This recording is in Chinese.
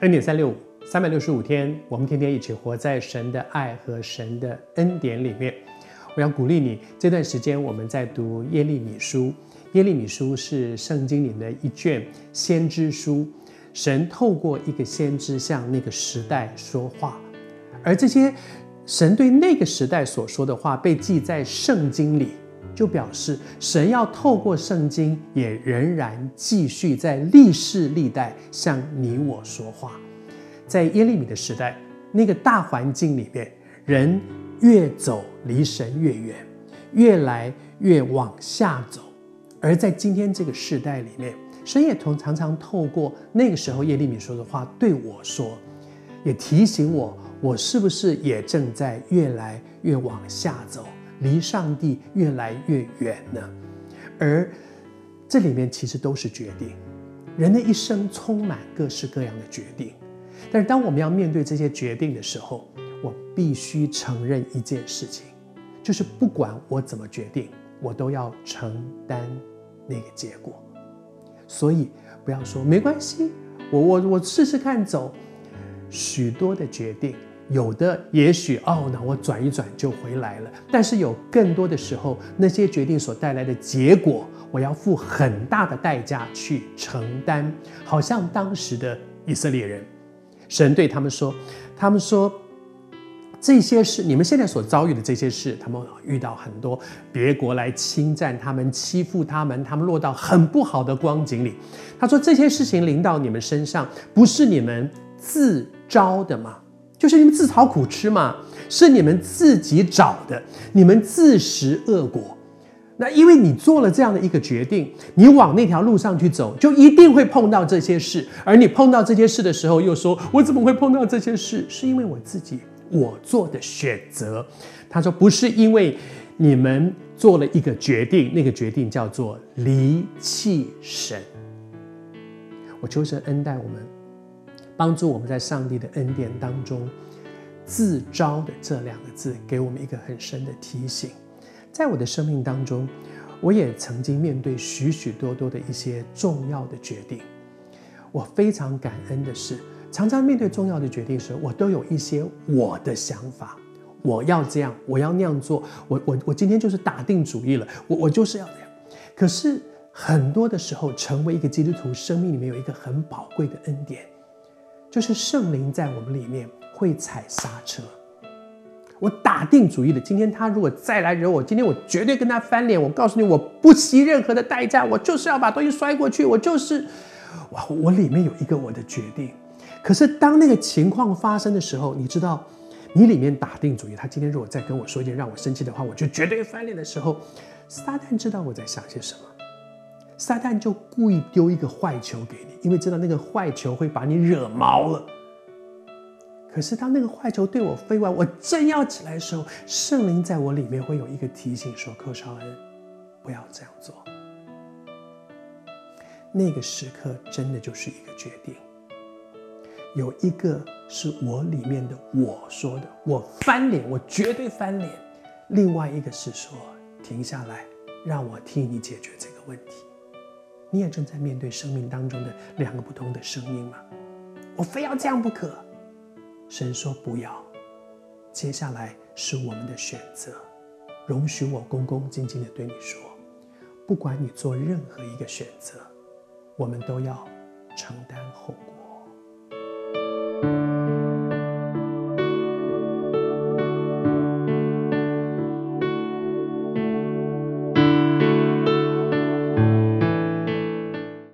恩典三六五，三百六十五天，我们天天一起活在神的爱和神的恩典里面。我要鼓励你，这段时间我们在读耶利米书。耶利米书是圣经里的一卷先知书，神透过一个先知向那个时代说话，而这些神对那个时代所说的话被记在圣经里。就表示神要透过圣经，也仍然继续在历世历代向你我说话。在耶利米的时代，那个大环境里面，人越走离神越远，越来越往下走。而在今天这个时代里面，神也同常常透过那个时候耶利米说的话对我说，也提醒我，我是不是也正在越来越往下走。离上帝越来越远呢，而这里面其实都是决定。人的一生充满各式各样的决定，但是当我们要面对这些决定的时候，我必须承认一件事情，就是不管我怎么决定，我都要承担那个结果。所以不要说没关系，我我我试试看走。许多的决定。有的也许哦，那我转一转就回来了。但是有更多的时候，那些决定所带来的结果，我要付很大的代价去承担。好像当时的以色列人，神对他们说：“他们说这些事，你们现在所遭遇的这些事，他们遇到很多别国来侵占他们、欺负他们，他们落到很不好的光景里。他说这些事情临到你们身上，不是你们自招的吗？”就是你们自讨苦吃嘛，是你们自己找的，你们自食恶果。那因为你做了这样的一个决定，你往那条路上去走，就一定会碰到这些事。而你碰到这些事的时候，又说：“我怎么会碰到这些事？是因为我自己我做的选择。”他说：“不是因为你们做了一个决定，那个决定叫做离弃神。”我求神恩待我们。帮助我们在上帝的恩典当中，自招的这两个字给我们一个很深的提醒。在我的生命当中，我也曾经面对许许多多的一些重要的决定。我非常感恩的是，常常面对重要的决定时，我都有一些我的想法，我要这样，我要那样做。我我我今天就是打定主意了，我我就是要这样。可是很多的时候，成为一个基督徒，生命里面有一个很宝贵的恩典。就是圣灵在我们里面会踩刹车。我打定主意了，今天他如果再来惹我，今天我绝对跟他翻脸。我告诉你，我不惜任何的代价，我就是要把东西摔过去。我就是，哇，我里面有一个我的决定。可是当那个情况发生的时候，你知道，你里面打定主意，他今天如果再跟我说一件让我生气的话，我就绝对翻脸的时候，撒旦知道我在想些什么。撒旦就故意丢一个坏球给你，因为知道那个坏球会把你惹毛了。可是当那个坏球对我飞完，我正要起来的时候，圣灵在我里面会有一个提醒说：“寇绍恩，不要这样做。”那个时刻真的就是一个决定。有一个是我里面的我说的，我翻脸，我绝对翻脸；另外一个是说，停下来，让我替你解决这个问题。你也正在面对生命当中的两个不同的声音吗？我非要这样不可。神说不要。接下来是我们的选择。容许我恭恭敬敬地对你说，不管你做任何一个选择，我们都要承担后果。